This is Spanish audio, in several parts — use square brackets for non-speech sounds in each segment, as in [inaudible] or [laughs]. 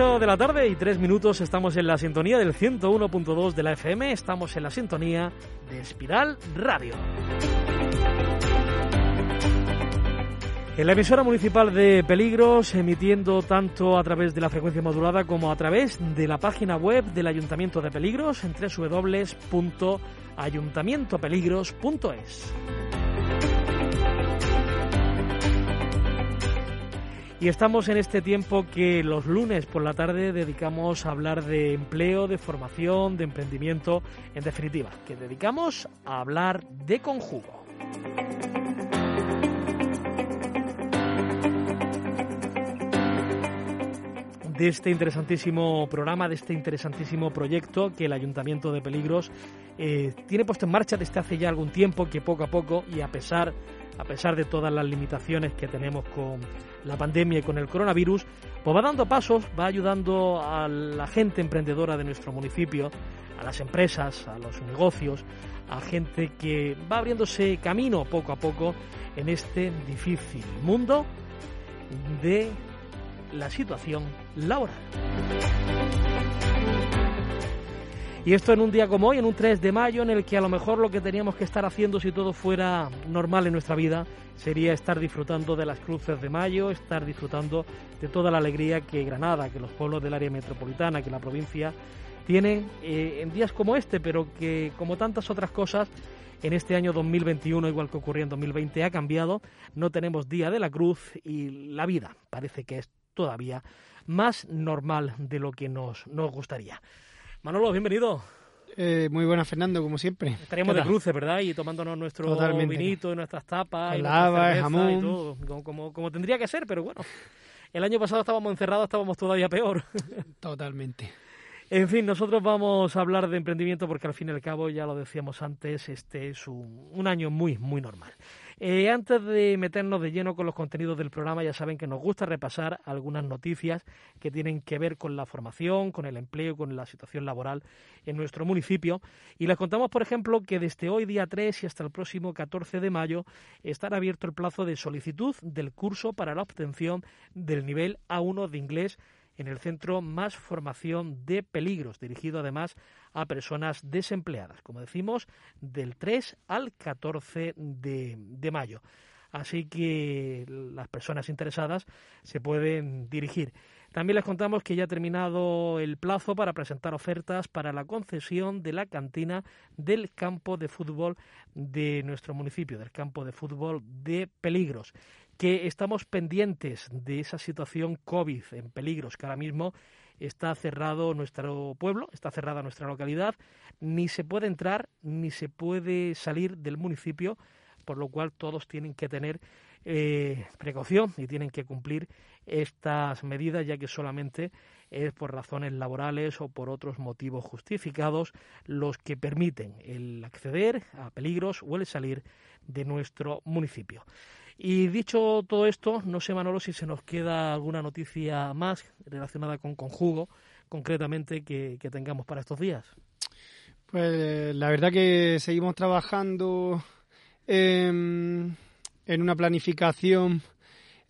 8 de la tarde y 3 minutos estamos en la sintonía del 101.2 de la FM, estamos en la sintonía de Espiral Radio. En la emisora municipal de Peligros, emitiendo tanto a través de la frecuencia modulada como a través de la página web del Ayuntamiento de Peligros en www.ayuntamientopeligros.es. Y estamos en este tiempo que los lunes por la tarde dedicamos a hablar de empleo, de formación, de emprendimiento, en definitiva, que dedicamos a hablar de conjugo. de este interesantísimo programa, de este interesantísimo proyecto que el Ayuntamiento de Peligros eh, tiene puesto en marcha desde hace ya algún tiempo, que poco a poco y a pesar, a pesar de todas las limitaciones que tenemos con la pandemia y con el coronavirus, pues va dando pasos, va ayudando a la gente emprendedora de nuestro municipio, a las empresas, a los negocios, a gente que va abriéndose camino poco a poco en este difícil mundo de la situación laboral. Y esto en un día como hoy, en un 3 de mayo, en el que a lo mejor lo que teníamos que estar haciendo si todo fuera normal en nuestra vida sería estar disfrutando de las cruces de mayo, estar disfrutando de toda la alegría que Granada, que los pueblos del área metropolitana, que la provincia tienen eh, en días como este, pero que como tantas otras cosas, en este año 2021, igual que ocurrió en 2020, ha cambiado. No tenemos Día de la Cruz y la vida parece que es todavía más normal de lo que nos, nos gustaría. Manolo, bienvenido. Eh, muy buena, Fernando, como siempre. Estaríamos de cruce, ¿verdad? Y tomándonos nuestro vinito, nuestras tapas, y jamón. y todo, como, como, tendría que ser, pero bueno. El año pasado estábamos encerrados, estábamos todavía peor. [laughs] Totalmente. En fin, nosotros vamos a hablar de emprendimiento porque al fin y al cabo, ya lo decíamos antes, este es un, un año muy, muy normal. Eh, antes de meternos de lleno con los contenidos del programa, ya saben que nos gusta repasar algunas noticias que tienen que ver con la formación, con el empleo, con la situación laboral en nuestro municipio. Y les contamos, por ejemplo, que desde hoy, día 3 y hasta el próximo 14 de mayo, estará abierto el plazo de solicitud del curso para la obtención del nivel A1 de inglés en el Centro Más Formación de Peligros, dirigido además a personas desempleadas, como decimos, del 3 al 14 de, mayo. Así que las personas interesadas se pueden dirigir. También les contamos que ya ha terminado el plazo para presentar ofertas para la concesión de la cantina del campo de fútbol de nuestro municipio, del campo de fútbol de Peligros, que estamos pendientes de esa situación COVID en Peligros, que ahora mismo está cerrado nuestro pueblo, está cerrada nuestra localidad, ni se puede entrar ni se puede salir del municipio, por lo cual todos tienen que tener eh, precaución y tienen que cumplir estas medidas, ya que solamente es por razones laborales o por otros motivos justificados los que permiten el acceder a peligros o el salir de nuestro municipio. Y dicho todo esto, no sé, Manolo, si se nos queda alguna noticia más relacionada con conjugo, concretamente, que, tengamos para estos días. Pues la verdad que seguimos trabajando en, una planificación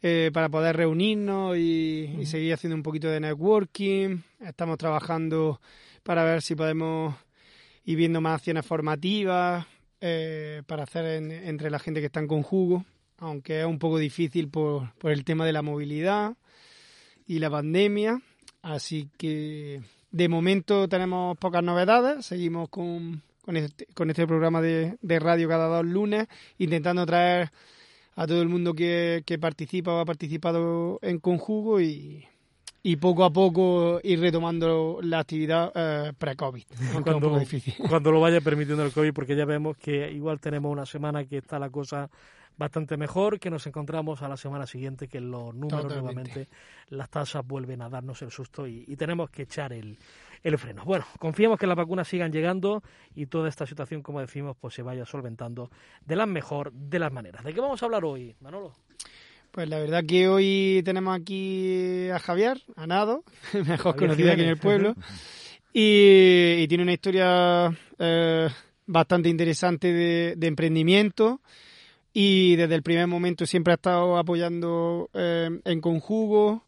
eh, para poder reunirnos y, seguir haciendo un poquito de networking. Estamos trabajando para ver si podemos ir viendo más acciones formativas eh, para hacer entre la gente que está en conjugo aunque es un poco difícil por, por el tema de la movilidad y la pandemia. Así que de momento tenemos pocas novedades. Seguimos con, con, este, con este programa de, de radio cada dos lunes, intentando traer a todo el mundo que, que participa o ha participado en conjugo y, y poco a poco ir retomando la actividad eh, pre-COVID. difícil. cuando lo vaya permitiendo el COVID, porque ya vemos que igual tenemos una semana que está la cosa bastante mejor, que nos encontramos a la semana siguiente que los números Totalmente. nuevamente, las tasas vuelven a darnos el susto y, y tenemos que echar el, el freno. Bueno, confiemos que las vacunas sigan llegando y toda esta situación, como decimos, pues se vaya solventando de la mejor de las maneras. ¿De qué vamos a hablar hoy, Manolo? Pues la verdad que hoy tenemos aquí a Javier, a Nado, [laughs] mejor Javier conocido aquí en el pueblo, y, y tiene una historia eh, bastante interesante de, de emprendimiento y desde el primer momento siempre ha estado apoyando eh, en conjugo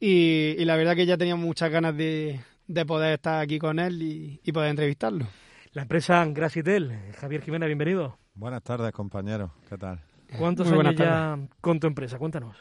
y, y la verdad que ya teníamos muchas ganas de, de poder estar aquí con él y, y poder entrevistarlo. La empresa Grasitel. Javier Jiménez, bienvenido. Buenas tardes, compañeros. ¿Qué tal? ¿Cuántos Muy años ya con tu empresa? Cuéntanos.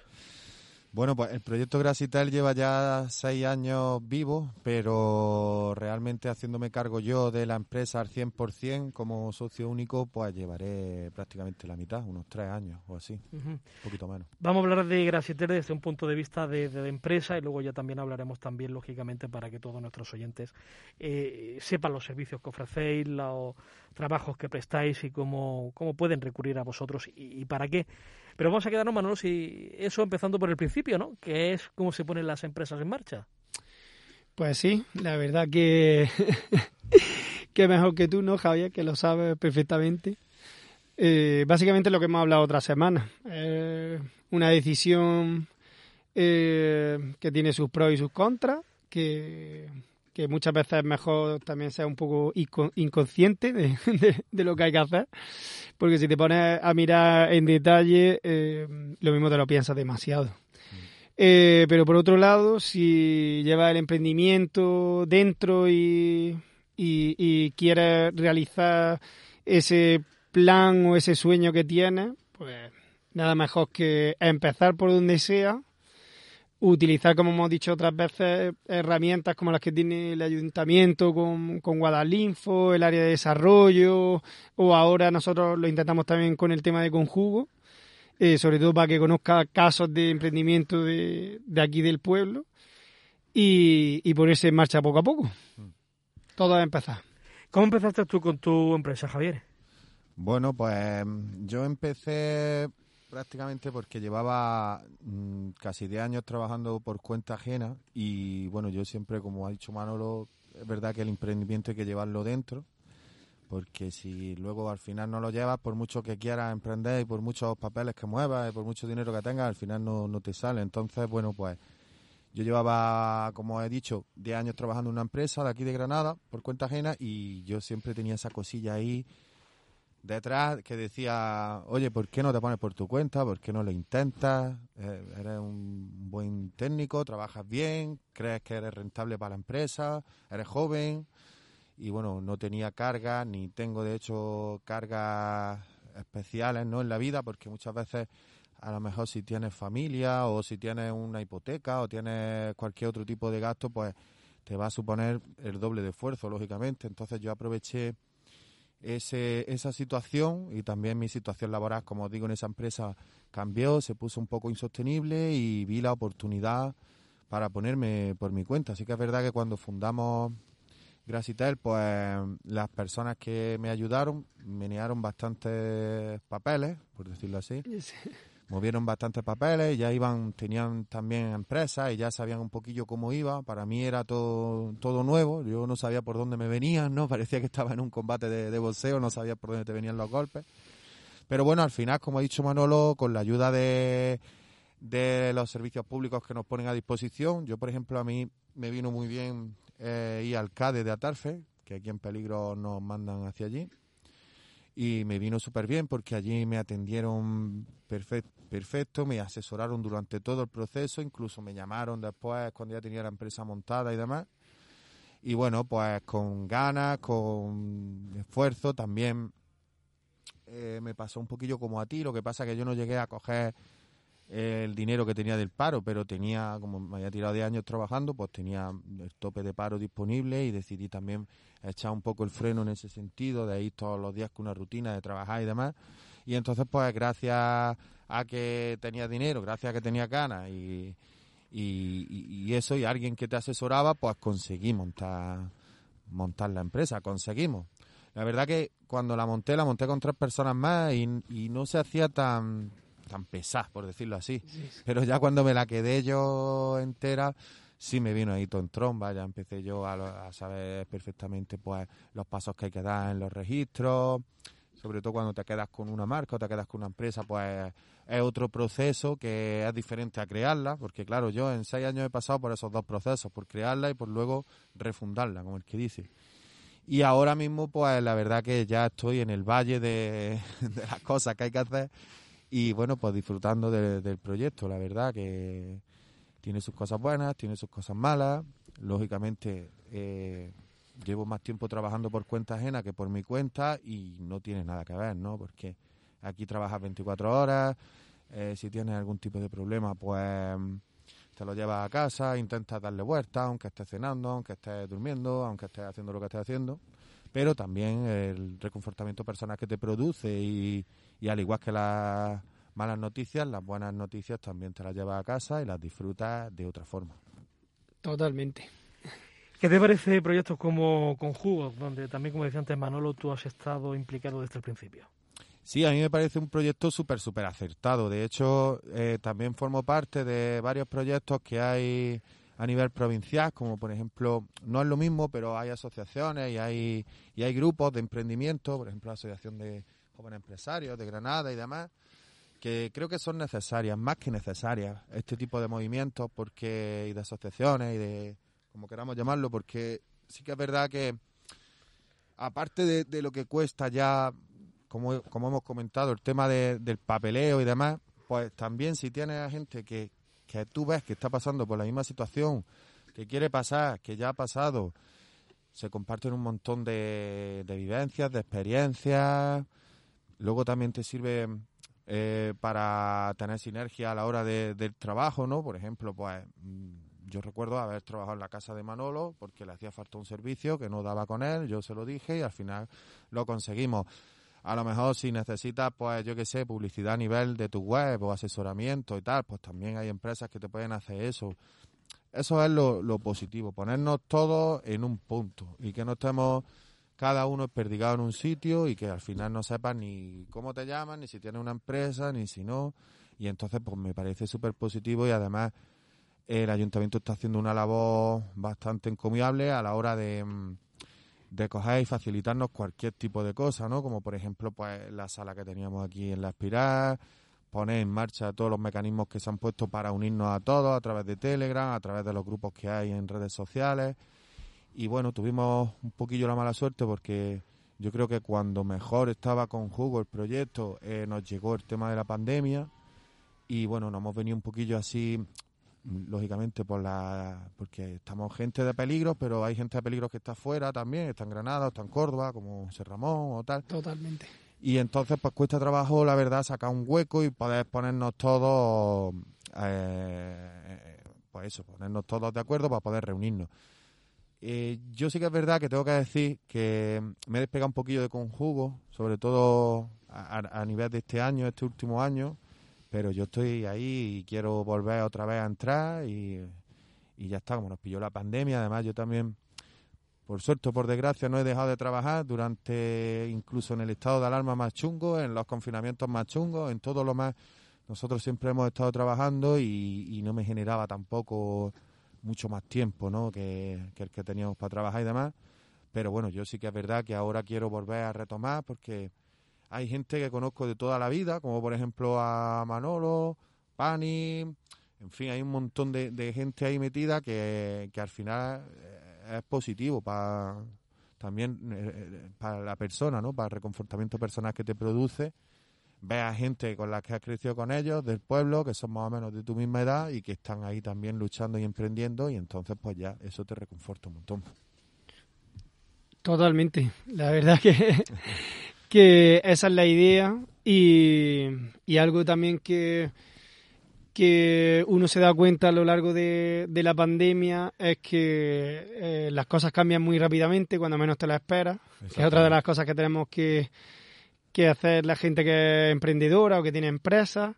Bueno, pues el proyecto Grasitel lleva ya seis años vivo, pero realmente haciéndome cargo yo de la empresa al 100% como socio único, pues llevaré prácticamente la mitad, unos tres años o así, un poquito menos. Vamos a hablar de Grasieter desde un punto de vista de, de- de empresa y luego ya también hablaremos también, lógicamente, para que todos nuestros oyentes eh, sepan los servicios que ofrecéis, los trabajos que prestáis y cómo, cómo pueden recurrir a vosotros y, y para qué. Pero vamos a quedarnos, Manolo, si eso empezando por el principio, ¿no? Que es cómo se ponen las empresas en marcha. Pues sí, la verdad que, [laughs] que mejor que tú, ¿no, Javier? Que lo sabes perfectamente. Eh, básicamente lo que hemos hablado otra semana. Una decisión eh, que tiene sus pros y sus contras, que, que muchas veces es mejor también ser un poco inco- inconsciente de, [laughs] de- de lo que hay que hacer, porque si te pones a mirar en detalle, eh, lo mismo te lo piensas demasiado. Eh, pero por otro lado, si llevas el emprendimiento dentro y, y, y quieres realizar ese plan o ese sueño que tienes, pues nada mejor que empezar por donde sea, utilizar, como hemos dicho otras veces, herramientas como las que tiene el ayuntamiento con, con Guadalinfo, el área de desarrollo, o ahora nosotros lo intentamos también con el tema de conjugo, eh, sobre todo para que conozca casos de emprendimiento de, de aquí del pueblo y, y ponerse en marcha poco a poco. Todo es empezar. ¿Cómo empezaste tú con tu empresa, Javier? Bueno, pues yo empecé prácticamente porque llevaba mm, casi 10 años trabajando por cuenta ajena y bueno, yo siempre, como ha dicho Manolo, es verdad que el emprendimiento hay que llevarlo dentro porque si luego al final no lo llevas, por mucho que quieras emprender y por muchos papeles que muevas y por mucho dinero que tengas, al final no, no te sale. Entonces, bueno, pues yo llevaba, como he dicho, 10 años trabajando en una empresa de aquí de Granada por cuenta ajena y yo siempre tenía esa cosilla ahí detrás que decía, oye, ¿por qué no te pones por tu cuenta? ¿Por qué no lo intentas? Eh, eres un buen técnico, trabajas bien, crees que eres rentable para la empresa, eres joven y bueno, no tenía cargas, ni tengo de hecho cargas especiales ¿no? en la vida, porque muchas veces a lo mejor si tienes familia o si tienes una hipoteca o tienes cualquier otro tipo de gasto, pues te va a suponer el doble de esfuerzo, lógicamente. Entonces yo aproveché ese, esa situación y también mi situación laboral, como os digo, en esa empresa cambió, se puso un poco insostenible y vi la oportunidad para ponerme por mi cuenta. Así que es verdad que cuando fundamos Grasitel, pues las personas que me ayudaron menearon bastantes papeles, por decirlo así. Movieron bastantes papeles, ya iban, tenían también empresas y ya sabían un poquillo cómo iba. Para mí era todo, todo nuevo, yo no sabía por dónde me venían, ¿no? [laughs] Parecía que estaba en un combate de, de boxeo, no sabía por dónde te venían los golpes. Pero bueno, al final, como ha dicho Manolo, con la ayuda de, de los servicios públicos que nos ponen a disposición, yo por ejemplo a mí me vino muy bien eh, ir al CADE de Atarfe, que aquí en peligro nos mandan hacia allí. Y me vino súper bien porque allí me atendieron perfecto, perfecto, me asesoraron durante todo el proceso, incluso me llamaron después cuando ya tenía la empresa montada y demás. Y bueno, pues con ganas, con esfuerzo, también eh, me pasó un poquillo como a ti, lo que pasa que yo no llegué a coger el dinero que tenía del paro, pero tenía, como me había tirado de años trabajando, pues tenía el tope de paro disponible y decidí también echar un poco el freno en ese sentido, de ir todos los días con una rutina de trabajar y demás. Y entonces, pues gracias a que tenía dinero, gracias a que tenía ganas y, y, eso, y alguien que te asesoraba, pues conseguí montar, montar la empresa, conseguimos. La verdad que cuando la monté, la monté con tres personas más y, y no se hacía tan tan pesada, por decirlo así. Pero ya cuando me la quedé yo entera, sí me vino ahí todo en tromba, ya empecé yo a, saber perfectamente pues los pasos que hay que dar en los registros, sobre todo cuando te quedas con una marca o te quedas con una empresa, pues es otro proceso que es diferente a crearla, porque claro, yo en seis años he pasado por esos dos procesos, por crearla y por luego refundarla, como el que dice. Y ahora mismo, pues la verdad que ya estoy en el valle de, [laughs] las cosas que hay que hacer y bueno, pues disfrutando del proyecto, la verdad que tiene sus cosas buenas, tiene sus cosas malas. Lógicamente, eh, llevo más tiempo trabajando por cuenta ajena que por mi cuenta y no tiene nada que ver, ¿no? Porque aquí trabajas 24 horas, eh, si tienes algún tipo de problema, pues te lo llevas a casa, intentas darle vuelta, aunque estés cenando, aunque estés durmiendo, aunque estés haciendo lo que estés haciendo. Pero también el reconfortamiento personal que te produce y al igual que las malas noticias, las buenas noticias también te las llevas a casa y las disfrutas de otra forma. Totalmente. ¿Qué te parece proyectos como Conjugos, donde también, como decía antes Manolo, tú has estado implicado desde el principio? Sí, a mí me parece un proyecto súper, súper acertado. De hecho, eh, también formo parte de varios proyectos que hay a nivel provincial, como por ejemplo, no es lo mismo, pero hay asociaciones y hay, y hay grupos de emprendimiento, por ejemplo, la Asociación de jóvenes empresarios de Granada y demás, que creo que son necesarias, más que necesarias, este tipo de movimientos porque y de asociaciones y de, como queramos llamarlo, porque sí que es verdad que aparte de, lo que cuesta ya, como, como hemos comentado, el tema del papeleo y demás, pues también si tienes a gente que, que tú ves que está pasando por la misma situación, que quiere pasar, que ya ha pasado, se comparten un montón de, de vivencias, de experiencias, Luego también te sirve eh, para tener sinergia a la hora del trabajo, ¿no? Por ejemplo, pues mm, yo recuerdo haber trabajado en la casa de Manolo porque le hacía falta un servicio que no daba con él, yo se lo dije y al final lo conseguimos. A lo mejor si necesitas, pues yo qué sé, publicidad a nivel de tu web o asesoramiento y tal, pues también hay empresas que te pueden hacer eso. Eso es lo, lo positivo, ponernos todos en un punto y que no estemos cada uno perdigado en un sitio y que al final no sepas ni cómo te llaman, ni si tienes una empresa, ni si no. Y entonces, pues me parece súper positivo y además el ayuntamiento está haciendo una labor bastante encomiable a la hora de, mm, de coger y facilitarnos cualquier tipo de cosa, ¿no? Como por ejemplo, pues la sala que teníamos aquí en la Espiral, poner en marcha todos los mecanismos que se han puesto para unirnos a todos a través de Telegram, a través de los grupos que hay en redes sociales y bueno, tuvimos un poquillo la mala suerte porque yo creo que cuando mejor estaba con Jugo el proyecto, eh, nos llegó el tema de la pandemia y bueno, nos hemos venido un poquillo así, lógicamente por la porque estamos gente de peligro, pero hay gente de peligro que está fuera también, está en Granada, está en Córdoba, como Serramón o tal. Totalmente. Y entonces pues cuesta trabajo, la verdad, sacar un hueco y poder ponernos todos, eh, pues eso, ponernos todos de acuerdo para poder reunirnos. Eh, yo sí que es verdad que tengo que decir que me he despegado un poquillo de conjugo, sobre todo a, nivel de este año, este último año, pero yo estoy ahí y quiero volver otra vez a entrar y, ya está, como nos pilló la pandemia, además yo también, por suerte o por desgracia, no he dejado de trabajar durante, incluso en el estado de alarma más chungo, en los confinamientos más chungos, en todo lo más, nosotros siempre hemos estado trabajando y no me generaba tampoco mucho más tiempo ¿no? que, el que teníamos para trabajar y demás. Pero bueno, yo sí que es verdad que ahora quiero volver a retomar porque hay gente que conozco de toda la vida, como por ejemplo a Manolo, Pani, en fin, hay un montón de, gente ahí metida que, que al final eh, es positivo para también eh, eh, para la persona, ¿no? Para el reconfortamiento personal que te produce ve a gente con la que has crecido con ellos, del pueblo, que son más o menos de tu misma edad y que están ahí también luchando y emprendiendo y entonces pues ya eso te reconforta un montón. Totalmente. La verdad que, [laughs] que esa es la idea y, y algo también que, que uno se da cuenta a lo largo de, la pandemia es que eh, las cosas cambian muy rápidamente cuando menos te las esperas. Es otra de las cosas que tenemos que, que hacer la gente que es emprendedora o que tiene empresas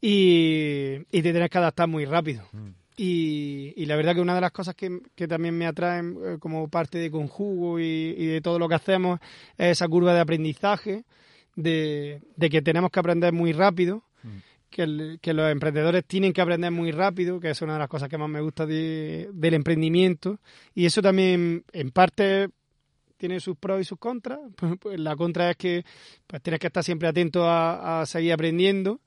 y, y te tienes que adaptar muy rápido. Mm. Y, la verdad que una de las cosas que, también me atraen eh, como parte de Conjugo y, de todo lo que hacemos es esa curva de aprendizaje, de, de que tenemos que aprender muy rápido que, los emprendedores tienen que aprender muy rápido, que es una de las cosas que más me gusta del emprendimiento. Y eso también, en parte, tiene sus pros y sus contras. [laughs] Pues, la contra es que pues, tienes que estar siempre atento a, seguir aprendiendo.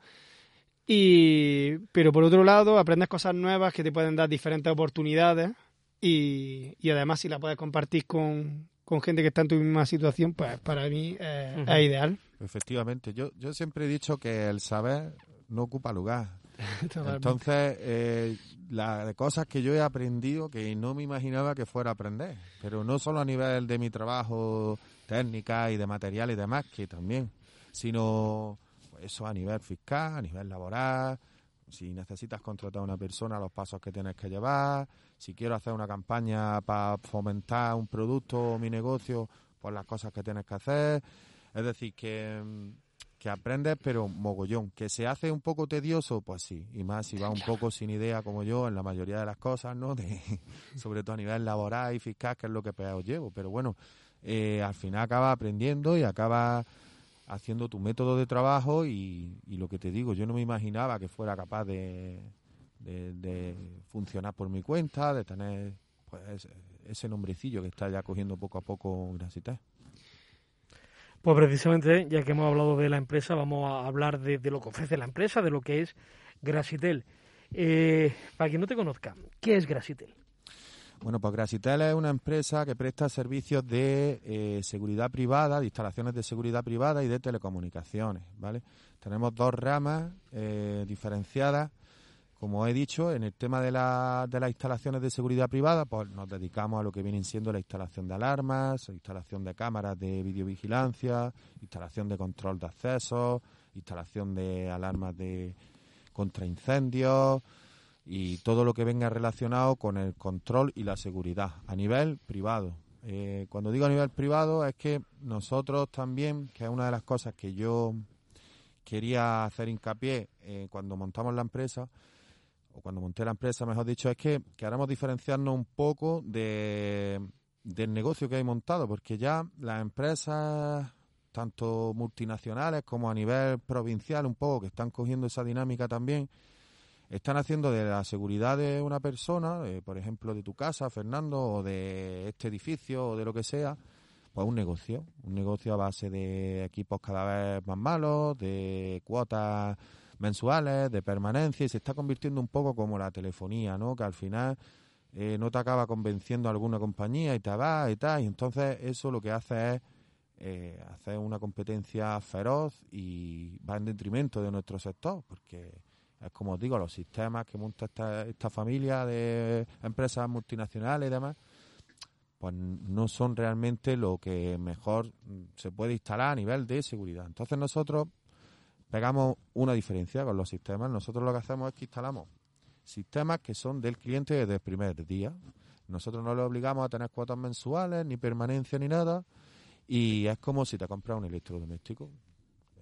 Y, pero por otro lado, aprendes cosas nuevas que te pueden dar diferentes oportunidades. Y, además, si la puedes compartir con, gente que está en tu misma situación, pues para mí es ideal. Efectivamente, yo, yo siempre he dicho que el saber no ocupa lugar. [laughs] Entonces, eh, las cosas que yo he aprendido que no me imaginaba que fuera a aprender, pero no solo a nivel de mi trabajo técnica y de material y demás, que también, sino eso a nivel fiscal, a nivel laboral, si necesitas contratar a una persona, los pasos que tienes que llevar, si quiero hacer una campaña para fomentar un producto o mi negocio, pues las cosas que tienes que hacer. Es decir, que mm, que aprendes, pero mogollón. Que se hace un poco tedioso, pues sí. Y más si va un poco sin idea como yo en la mayoría de las cosas, ¿no? De, [laughs] sobre todo a nivel laboral y fiscal, que es lo que peor llevo. Pero bueno, eh, al final acabas aprendiendo y acabas haciendo tu método de trabajo y, lo que te digo, yo no me imaginaba que fuera capaz de, funcionar por mi cuenta, de tener pues ese nombrecillo que está ya cogiendo poco a poco Grasité. Pues precisamente, ya que hemos hablado de la empresa, vamos a hablar de, lo que ofrece la empresa, de lo que es Grasitel. Eh, para quien no te conozca, ¿qué es Grasitel? Bueno, pues Grasitel es una empresa que presta servicios de eh, seguridad privada, de instalaciones de seguridad privada y de telecomunicaciones, ¿vale? Tenemos dos ramas eh, diferenciadas como he dicho, en el tema de, la, de las instalaciones de seguridad privada, pues nos dedicamos a lo que vienen siendo la instalación de alarmas, instalación de cámaras de videovigilancia, instalación de control de acceso, instalación de alarmas de contra incendios y todo lo que venga relacionado con el control y la seguridad a nivel privado. Eh, cuando digo a nivel privado es que nosotros también, que es una de las cosas que yo quería hacer hincapié eh, cuando montamos la empresa, o cuando monté la empresa, mejor dicho, es que queremos diferenciarnos un poco de, del negocio que hay montado, porque ya las empresas, tanto multinacionales como a nivel provincial, un poco, que están cogiendo esa dinámica también, están haciendo de la seguridad de una persona, por ejemplo, de tu casa, Fernando, o de este edificio, o de lo que sea, pues un negocio, un negocio a base de equipos cada vez más malos, de cuotas mensuales, de permanencia, y se está convirtiendo un poco como la telefonía, ¿no? Que al final eh, no te acaba convenciendo alguna compañía y te va y tal, y entonces eso lo que hace es eh, hacer una competencia feroz y va en detrimento de nuestro sector, porque como os digo, los sistemas que monta esta, esta familia de empresas multinacionales y demás, pues no son realmente lo que mejor se puede instalar a nivel de seguridad. Entonces nosotros pegamos una diferencia con los sistemas. Nosotros lo que hacemos es que instalamos sistemas que son del cliente desde el primer día. Nosotros no le obligamos a tener cuotas mensuales, ni permanencia, ni nada. Y es como si te compras un electrodoméstico.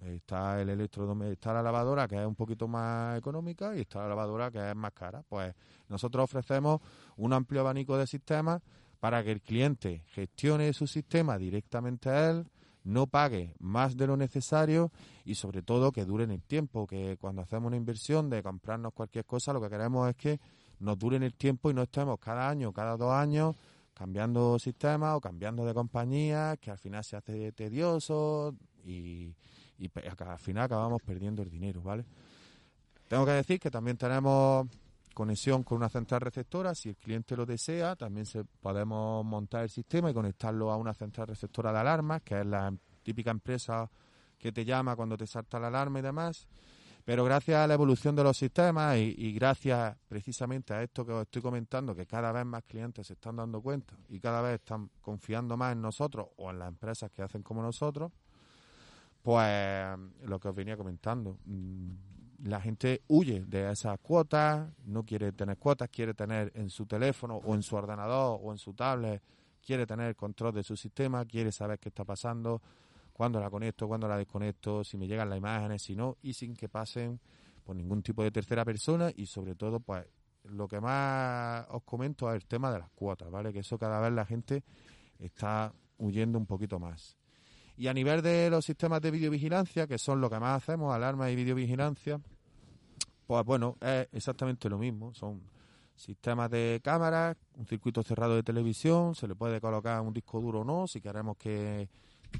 Está el electrodoméstico, está la lavadora que es un poquito más económica y está la lavadora que es más cara. Pues nosotros ofrecemos un amplio abanico de sistemas para que el cliente gestione su sistema directamente a él, no pague más de lo necesario y sobre todo que dure en el tiempo, que cuando hacemos una inversión de comprarnos cualquier cosa, lo que queremos es que nos dure en el tiempo y no estemos cada año, cada dos años cambiando sistemas o cambiando de compañía, que al final se hace tedioso y, y al final acabamos perdiendo el dinero, ¿vale? Tengo que decir que también tenemos conexión con una central receptora, si el cliente lo desea, también se, podemos montar el sistema y conectarlo a una central receptora de alarmas, que es la típica empresa que te llama cuando te salta la alarma y demás. Pero gracias a la evolución de los sistemas y, gracias precisamente a esto que os estoy comentando, que cada vez más clientes se están dando cuenta y cada vez están confiando más en nosotros o en las empresas que hacen como nosotros, pues lo que os venía comentando, mm, la gente huye de esas cuotas, no quiere tener cuotas, quiere tener en su teléfono o en su ordenador o en su tablet, quiere tener control de su sistema, quiere saber qué está pasando, cuándo la conecto, cuándo la desconecto, si me llegan las imágenes, si no, y sin que pasen por ningún tipo de tercera persona y sobre todo, pues lo que más os comento es el tema de las cuotas, ¿vale? Que eso cada vez la gente está huyendo un poquito más. Y a nivel de los sistemas de videovigilancia, que son lo que más hacemos, alarma y videovigilancia, pues bueno, es exactamente lo mismo. Son sistemas de cámaras, un circuito cerrado de televisión, se le puede colocar un disco duro o no, si queremos que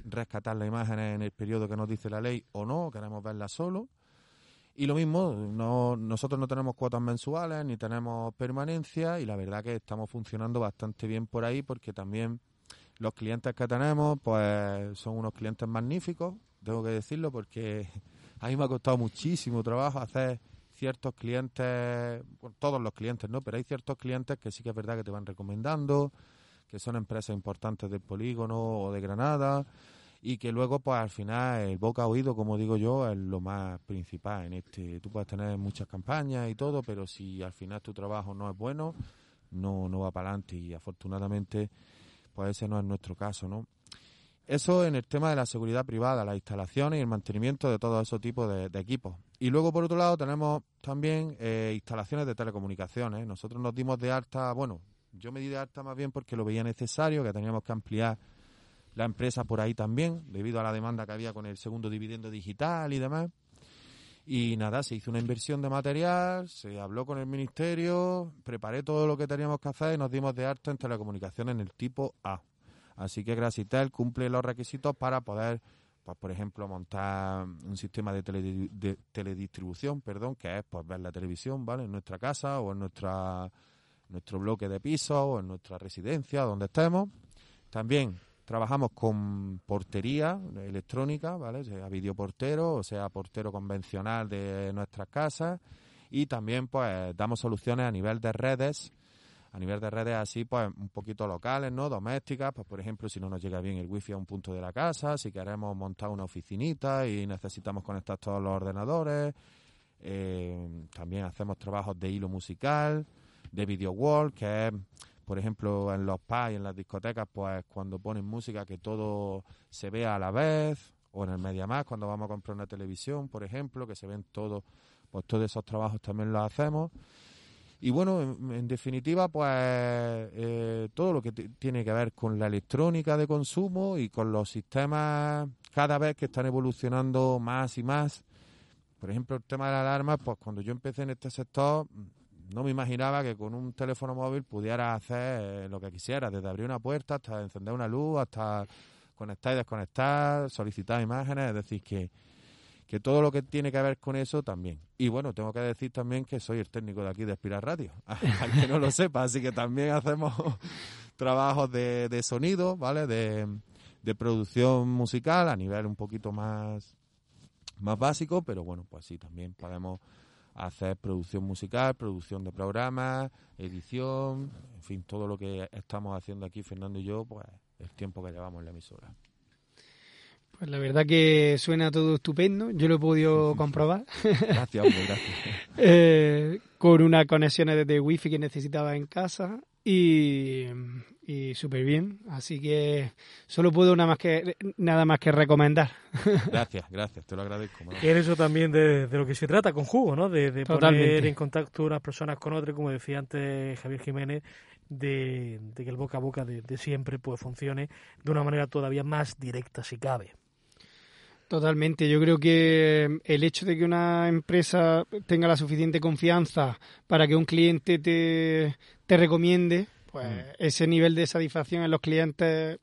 rescatar la imagen en el periodo que nos dice la ley o no, queremos verla solo. Y lo mismo, no, nosotros no tenemos cuotas mensuales ni tenemos permanencia y la verdad que estamos funcionando bastante bien por ahí porque también los clientes que tenemos, pues son unos clientes magníficos, tengo que decirlo, porque [laughs] a mí me ha costado muchísimo trabajo hacer ciertos clientes, todos los clientes, ¿no? Pero hay ciertos clientes que sí que es verdad que te van recomendando, que son empresas importantes del polígono o de Granada y que luego pues al final el boca a oído como digo yo es lo más principal en este tú puedes tener muchas campañas y todo pero si al final tu trabajo no es bueno no no va para adelante y afortunadamente pues ese no es nuestro caso, ¿no? Eso en el tema de la seguridad privada, las instalaciones y el mantenimiento de todo ese tipo de, equipos. Y luego, por otro lado, tenemos también eh, instalaciones de telecomunicaciones. Nosotros nos dimos de alta, bueno, yo me di de alta más bien porque lo veía necesario, que teníamos que ampliar la empresa por ahí también, debido a la demanda que había con el segundo dividendo digital y demás. Y nada, se hizo una inversión de material, se habló con el ministerio, preparé todo lo que teníamos que hacer y nos dimos de alta en telecomunicaciones en el tipo A. Así que Grasitel cumple los requisitos para poder, pues por ejemplo, montar un sistema de, teledistribución, perdón, que es pues ver la televisión, ¿vale? En nuestra casa o en nuestra nuestro bloque de piso o en nuestra residencia, donde estemos. También Trabajamos con portería electrónica, ¿vale? Sea videoportero o sea portero convencional de nuestras casas. Y también, pues, damos soluciones a nivel de redes, a nivel de redes así, pues, un poquito locales, ¿no? Domésticas, pues, por ejemplo, si no nos llega bien el wifi a un punto de la casa, si queremos montar una oficinita y necesitamos conectar todos los ordenadores. Eh, también hacemos trabajos de hilo musical, de video wall, que es por ejemplo, en los pubs y en las discotecas, pues cuando ponen música que todo se vea a la vez, o en el MediaMax cuando vamos a comprar una televisión, por ejemplo, que se ven todos, pues todos esos trabajos también los hacemos. Y bueno, en, definitiva, pues eh, todo lo que tiene que ver con la electrónica de consumo y con los sistemas cada vez que están evolucionando más y más. Por ejemplo, el tema de la alarma, pues cuando yo empecé en este sector, no me imaginaba que con un teléfono móvil pudiera hacer eh, lo que quisiera, desde abrir una puerta hasta encender una luz, hasta conectar y desconectar, solicitar imágenes, es decir, que, que todo lo que tiene que ver con eso también. Y bueno, tengo que decir también que soy el técnico de aquí de Espiral Radio, [laughs] al que no lo sepa, así que también hacemos [laughs] trabajos de, de sonido, ¿vale? De, de producción musical a nivel un poquito más, más básico, pero bueno, pues sí, también podemos hacer producción musical, producción de programas, edición, en fin, todo lo que estamos haciendo aquí Fernando y yo, pues el tiempo que llevamos en la emisora. Pues la verdad que suena todo estupendo, yo lo he podido [laughs] comprobar. Gracias, gracias. [laughs] eh, con unas conexiones de wifi que necesitaba en casa y, y súper bien. Así que solo puedo nada más que, nada más que recomendar. [laughs] Gracias, gracias, te lo agradezco. Y eso también de, lo que se trata con Jugo, ¿no? De, poner en contacto unas personas con otras, como decía antes Javier Jiménez, de, de que el boca a boca de, siempre pues funcione de una manera todavía más directa si cabe. Totalmente. Yo creo que el hecho de que una empresa tenga la suficiente confianza para que un cliente te, te recomiende, pues mm. ese nivel de satisfacción en los clientes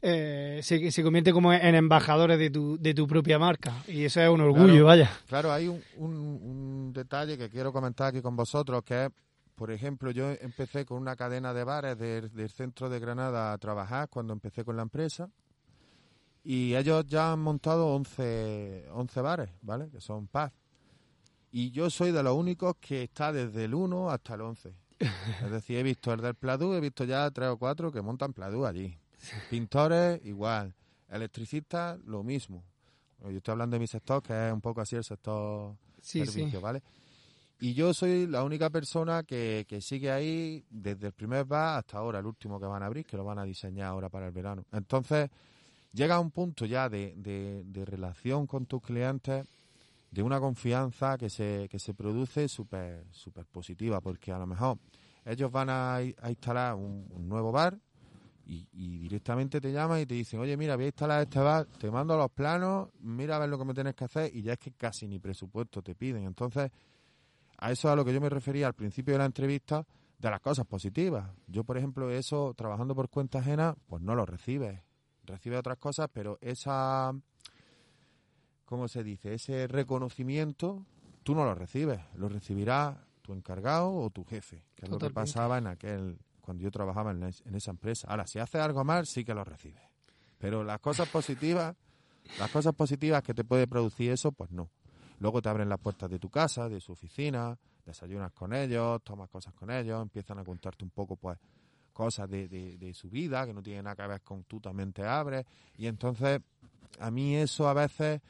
eh, se, se, convierte como en embajadores de tu, de tu propia marca. Y eso es un orgullo, vaya. Claro, hay un, un, detalle que quiero comentar aquí con vosotros, que es, por ejemplo, yo empecé con una cadena de bares del centro de Granada a trabajar cuando empecé con la empresa y ellos ya han montado 11, 11 bares, ¿vale? Que son paz. Y yo soy de los únicos que está desde el 1 hasta el 11. Es decir, he visto el del Pladú, he visto ya tres o cuatro que montan Pladú allí. Pintores, igual. Electricistas, lo mismo. Yo estoy hablando de mi sector, que es un poco así el sector Sí, servicio, sí. ¿vale? Y yo soy la única persona que, que sigue ahí desde el primer bar hasta ahora, el último que van a abrir, que lo van a diseñar ahora para el verano. Entonces, llega a un punto ya de, de, de relación con tus clientes, de una confianza que se, que se produce súper súper positiva, porque a lo mejor ellos van a, a instalar un, un nuevo bar y, y directamente te llaman y te dicen, oye, mira, voy a instalar este bar, te mando los planos, mira a ver lo que me tienes que hacer y ya es que casi ni presupuesto te piden. Entonces, a eso es a lo que yo me refería al principio de la entrevista, de las cosas positivas. Yo, por ejemplo, eso, trabajando por cuenta ajena, pues no lo recibes. Recibes otras cosas, pero esa, ¿cómo se dice? Ese reconocimiento, tú no lo recibes. Lo recibirá tu encargado o tu jefe, que es lo que pasaba en aquel, cuando yo trabajaba en esa empresa. Ahora, si haces algo mal, sí que lo recibes. Pero las cosas positivas, las cosas positivas que te puede producir eso, pues no. Luego te abren las puertas de tu casa, de su oficina, desayunas con ellos, tomas cosas con ellos, empiezan a contarte un poco, pues, cosas de, de, de su vida que no tienen nada que ver con tú también te abres. Y entonces, a mí eso a veces,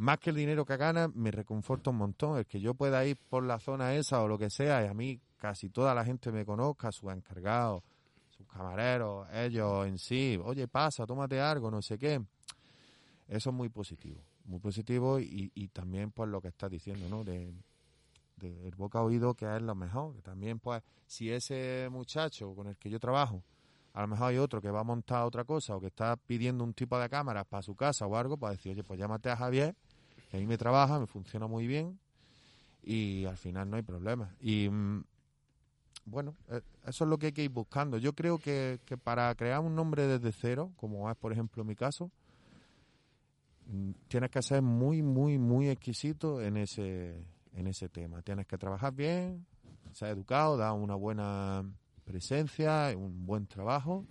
más que el dinero que ganas, me reconforta un montón. El que yo pueda ir por la zona esa o lo que sea, y a mí casi toda la gente me conozca, sus encargados, sus camareros, ellos en sí, oye, pasa, tómate algo, no sé qué. Eso es muy positivo, muy positivo y, y también pues lo que estás diciendo, ¿no? De, de el boca a oído que es lo mejor. Que también pues si ese muchacho con el que yo trabajo, a lo mejor hay otro que va a montar otra cosa o que está pidiendo un tipo de cámaras para su casa o algo, pues decir, oye, pues llámate a Javier, que a mí me trabaja, me funciona muy bien y al final no hay problema. Y mm, bueno, eh, eso es lo que hay que ir buscando. Yo creo que, que para crear un nombre desde cero, como es por ejemplo mi caso, mm, tienes que ser muy, muy, muy exquisito en ese, en ese tema. Tienes que trabajar bien, ser educado, dar una buena presencia, un buen trabajo,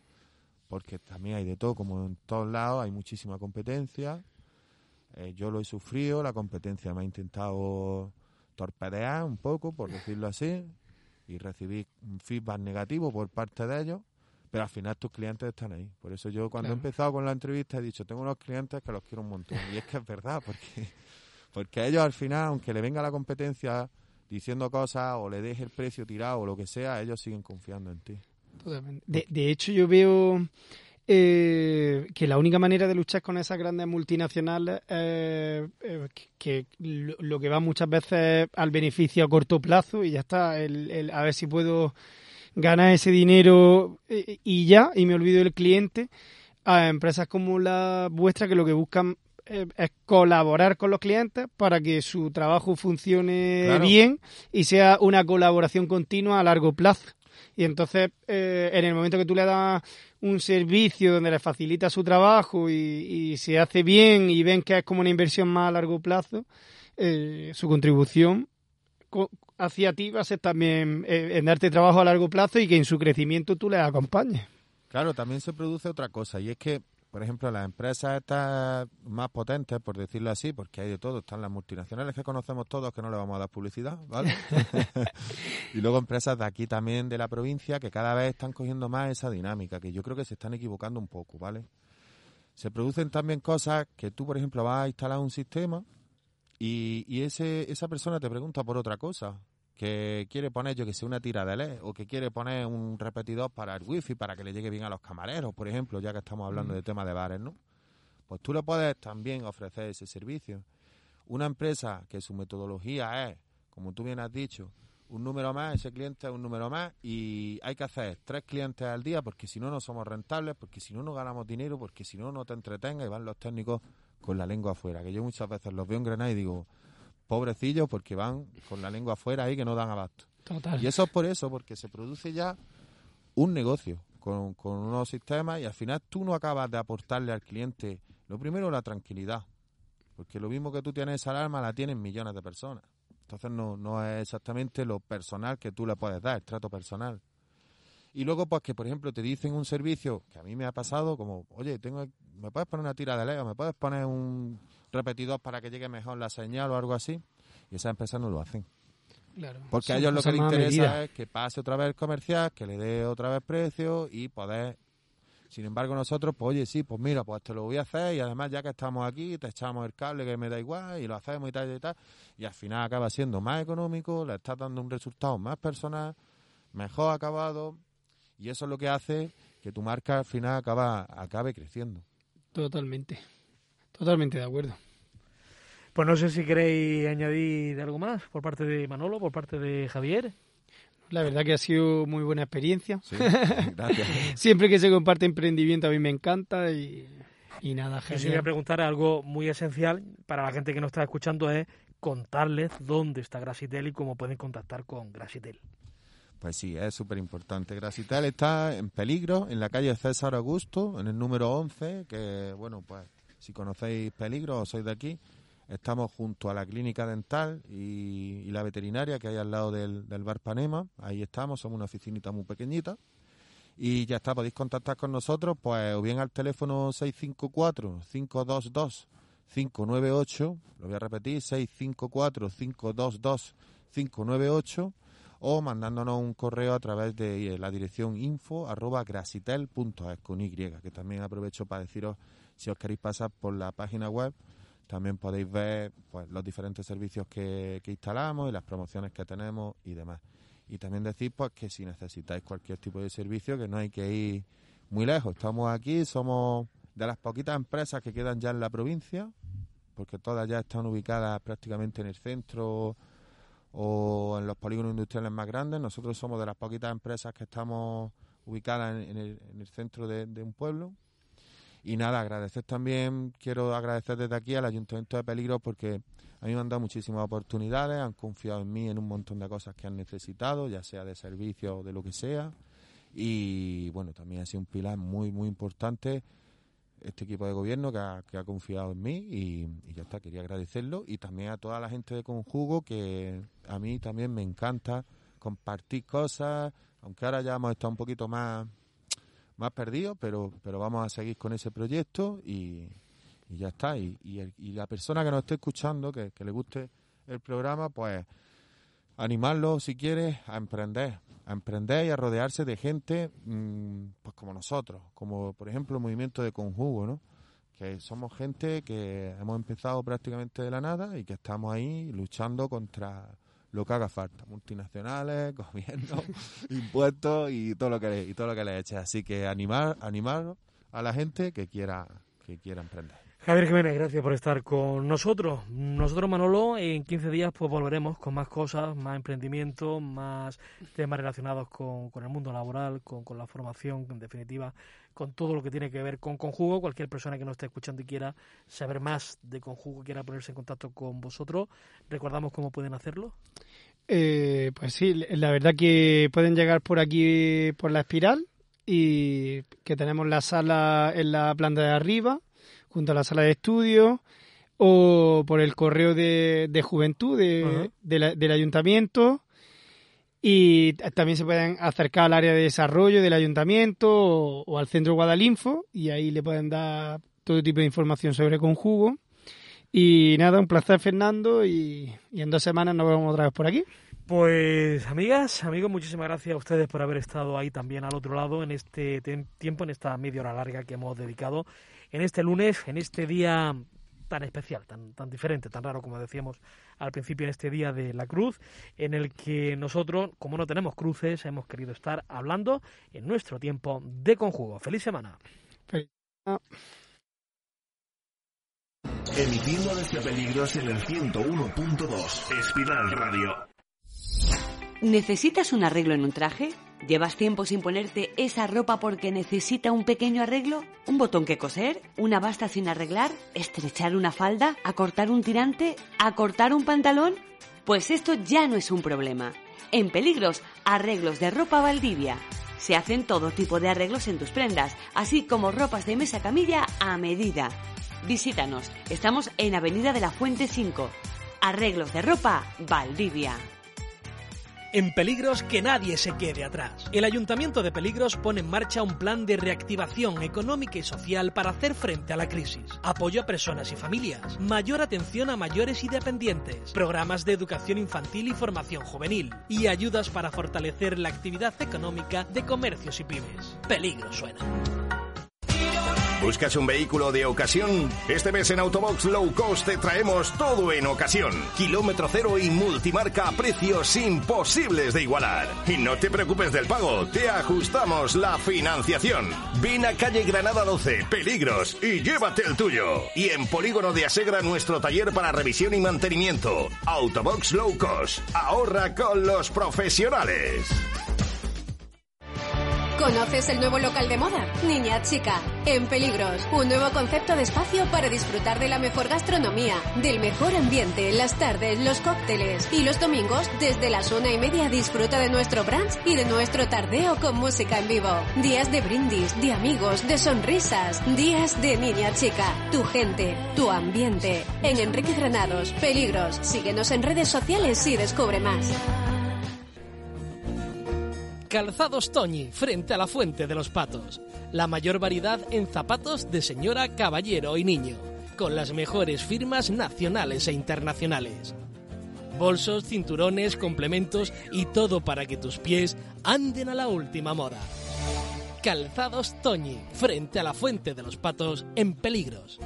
porque también hay de todo, como en todos lados, hay muchísima competencia. Eh, yo lo he sufrido, la competencia me ha intentado torpedear un poco, por decirlo así, y recibí un feedback negativo por parte de ellos, pero al final tus clientes están ahí. Por eso yo cuando he empezado con la entrevista he dicho, tengo unos clientes que los quiero un montón. Y es que es verdad, porque, [laughs] porque ellos al final, aunque le venga la competencia diciendo cosas o le deje el precio tirado o lo que sea, ellos siguen confiando en ti. Totalmente. De, de hecho, yo veo eh, que la única manera de luchar con esas grandes multinacionales eh, eh, que, que lo, lo que va muchas veces es al beneficio a corto plazo y ya está, el, el a ver si puedo ganar ese dinero eh, y ya, y me olvido del cliente, a empresas como la vuestra que lo que buscan eh, es colaborar con los clientes para que su trabajo funcione Claro. bien y sea una colaboración continua a largo plazo. Y entonces, en el momento que tú le das un servicio donde le facilita su trabajo y, se hace bien y ven que es como una inversión más a largo plazo, eh, su contribución co- hacia ti va a ser también eh, en darte trabajo a largo plazo y que en su crecimiento tú le acompañes. Claro, también se produce otra cosa y es que, por ejemplo, las empresas estas más potentes, por decirlo así, porque hay de todo, están las multinacionales que conocemos todos que no le vamos a dar publicidad, ¿vale? [laughs] [laughs] y luego empresas de aquí también de la provincia que cada vez están cogiendo más esa dinámica, que yo creo que se están equivocando un poco, ¿vale? Se producen también cosas que tú, por ejemplo, vas a instalar un sistema y, y ese, esa persona te pregunta por otra cosa, que quiere poner, yo que sé, una tira de LED o que quiere poner un repetidor para el wifi para que le llegue bien a los camareros, por ejemplo, ya que estamos hablando de tema de bares, ¿no? Pues tú le puedes también ofrecer ese servicio. Una empresa que su metodología es, como tú bien has dicho, un número más, ese cliente es un número más y hay que hacer tres clientes al día porque si no no somos rentables, porque si no no ganamos dinero, porque si no no te entretenga y van los técnicos con la lengua afuera, que yo muchas veces los veo en Granada y digo, pobrecillos porque van con la lengua afuera ahí que no dan abasto. Total. Y eso es por eso, porque se produce ya un negocio con, con unos sistemas y al final tú no acabas de aportarle al cliente, lo primero, la tranquilidad. Porque lo mismo que tú tienes esa alarma, la tienen millones de personas. Entonces no, no es exactamente lo personal que tú le puedes dar, el trato personal. Y luego, pues que por ejemplo te dicen un servicio que a mí me ha pasado, como, oye, tengo, ¿me puedes poner una tira de Lego? ¿Me puedes poner un repetidor para que llegue mejor la señal o algo así? Y esas empresas no lo hacen. Claro. Porque a ellos lo que les interesa medida. es que pase otra vez el comercial, que le dé otra vez precio y poder Sin embargo, nosotros, pues oye, sí, pues mira, pues te lo voy a hacer y además ya que estamos aquí, te echamos el cable que me da igual y lo hacemos y tal y tal. Y al final acaba siendo más económico, le estás dando un resultado más personal, mejor acabado y eso es lo que hace que tu marca al final acaba, acabe creciendo. Totalmente, totalmente de acuerdo. Pues no sé si queréis añadir algo más por parte de Manolo, por parte de Javier. La verdad que ha sido muy buena experiencia. Sí, [laughs] gracias. Siempre que se comparte emprendimiento a mí me encanta y, y nada, Yo sí voy a preguntar algo muy esencial para la gente que nos está escuchando es contarles dónde está Grasitel y cómo pueden contactar con Grasitel. Pues sí, es súper importante. Grasitel está en peligro en la calle César Augusto, en el número 11, que bueno, pues si conocéis peligro o sois de aquí, Estamos junto a la clínica dental y, la veterinaria que hay al lado del, bar Panema. Ahí estamos, somos una oficinita muy pequeñita. Y ya está, podéis contactar con nosotros, pues o bien al teléfono 654-522-598, lo voy a repetir, 654-522-598, o mandándonos un correo a través de la dirección info arroba grasitel.es con Y, que también aprovecho para deciros si os queréis pasar por la página web también podéis ver pues, los diferentes servicios que, instalamos y las promociones que tenemos y demás. Y también decir pues, que si necesitáis cualquier tipo de servicio, que no hay que ir muy lejos. Estamos aquí, somos de las poquitas empresas que quedan ya en la provincia, porque todas ya están ubicadas prácticamente en el centro o en los polígonos industriales más grandes. Nosotros somos de las poquitas empresas que estamos ubicadas en, el, centro de un pueblo y nada, agradecer también, quiero agradecer desde aquí al Ayuntamiento de Peligro porque a mí me han dado muchísimas oportunidades, han confiado en mí en un montón de cosas que han necesitado, ya sea de servicio o de lo que sea. Y bueno, también ha sido un pilar muy, muy importante este equipo de gobierno que ha, que ha confiado en mí y, y, ya está, quería agradecerlo. Y también a toda la gente de Conjugo que a mí también me encanta compartir cosas, aunque ahora ya hemos estado un poquito más más perdido, pero, pero vamos a seguir con ese proyecto y, ya está. Y, y, la persona que nos esté escuchando, que, le guste el programa, pues animarlo, si quiere, a emprender, a emprender y a rodearse de gente mm, pues como nosotros, como por ejemplo el movimiento de Conjugo, ¿no? que somos gente que hemos empezado prácticamente de la nada y que estamos ahí luchando contra lo que haga falta, multinacionales, [laughs] gobierno, impuestos y todo lo que le, y todo lo que le eche. Así que animar, animar a la gente que quiera, que quiera emprender. Javier Jiménez, gracias por estar con nosotros. Nosotros, Manolo, en 15 días pues volveremos con más cosas, más emprendimiento, más temas relacionados con, el mundo laboral, con, con, la formación, en definitiva, con todo lo que tiene que ver con Conjugo. Cualquier persona que nos esté escuchando y quiera saber más de Conjugo, quiera ponerse en contacto con vosotros, recordamos cómo pueden hacerlo. Eh, pues sí, la verdad que pueden llegar por aquí, por la espiral, y que tenemos la sala en la planta de arriba junto a la sala de estudio o por el correo de, de juventud de, del ayuntamiento y también se pueden acercar al área de desarrollo del ayuntamiento o, al centro Guadalinfo y ahí le pueden dar todo tipo de información sobre conjugo. Y nada, un placer Fernando y, y en dos semanas nos vemos otra vez por aquí. Pues amigas, amigos, muchísimas gracias a ustedes por haber estado ahí también al otro lado en este tiempo, en esta media hora larga que hemos dedicado en este lunes, en este día tan especial, tan, tan diferente, tan raro como decíamos al principio en este día de la cruz, en el que nosotros, como no tenemos cruces, hemos querido estar hablando en nuestro tiempo de conjugo. ¡Feliz semana! Emitiendo desde Peligros en el 101.2, Espiral Radio. ¿Necesitas un arreglo en un traje? ¿Llevas tiempo sin ponerte esa ropa porque necesita un pequeño arreglo? ¿Un botón que coser? ¿Una basta sin arreglar? ¿Estrechar una falda? ¿Acortar un tirante? ¿Acortar un pantalón? Pues esto ya no es un problema. En Peligros, arreglos de ropa Valdivia. Se hacen todo tipo de arreglos en tus prendas, así como ropas de mesa camilla a medida. Visítanos, estamos en Avenida de la Fuente 5. Arreglos de ropa Valdivia. En Peligros que nadie se quede atrás. El Ayuntamiento de Peligros pone en marcha un plan de reactivación económica y social para hacer frente a la crisis. Apoyo a personas y familias, mayor atención a mayores y dependientes, programas de educación infantil y formación juvenil y ayudas para fortalecer la actividad económica de comercios y pymes. Peligro suena. ¿Buscas un vehículo de ocasión? Este mes en Autobox Low Cost te traemos todo en ocasión. Kilómetro cero y multimarca a precios imposibles de igualar. Y no te preocupes del pago, te ajustamos la financiación. Ven a calle Granada 12, Peligros, y llévate el tuyo. Y en Polígono de Asegra nuestro taller para revisión y mantenimiento. Autobox Low Cost. Ahorra con los profesionales. ¿Conoces el nuevo local de moda? Niña Chica, en Peligros. Un nuevo concepto de espacio para disfrutar de la mejor gastronomía, del mejor ambiente, las tardes, los cócteles. Y los domingos, desde las una y media, disfruta de nuestro brunch y de nuestro tardeo con música en vivo. Días de brindis, de amigos, de sonrisas. Días de Niña Chica. Tu gente, tu ambiente. En Enrique Granados, Peligros. Síguenos en redes sociales y descubre más. Calzados Toñi, frente a la Fuente de los Patos. La mayor variedad en zapatos de señora, caballero y niño, con las mejores firmas nacionales e internacionales. Bolsos, cinturones, complementos y todo para que tus pies anden a la última moda. Calzados Toñi, frente a la Fuente de los Patos, en peligros.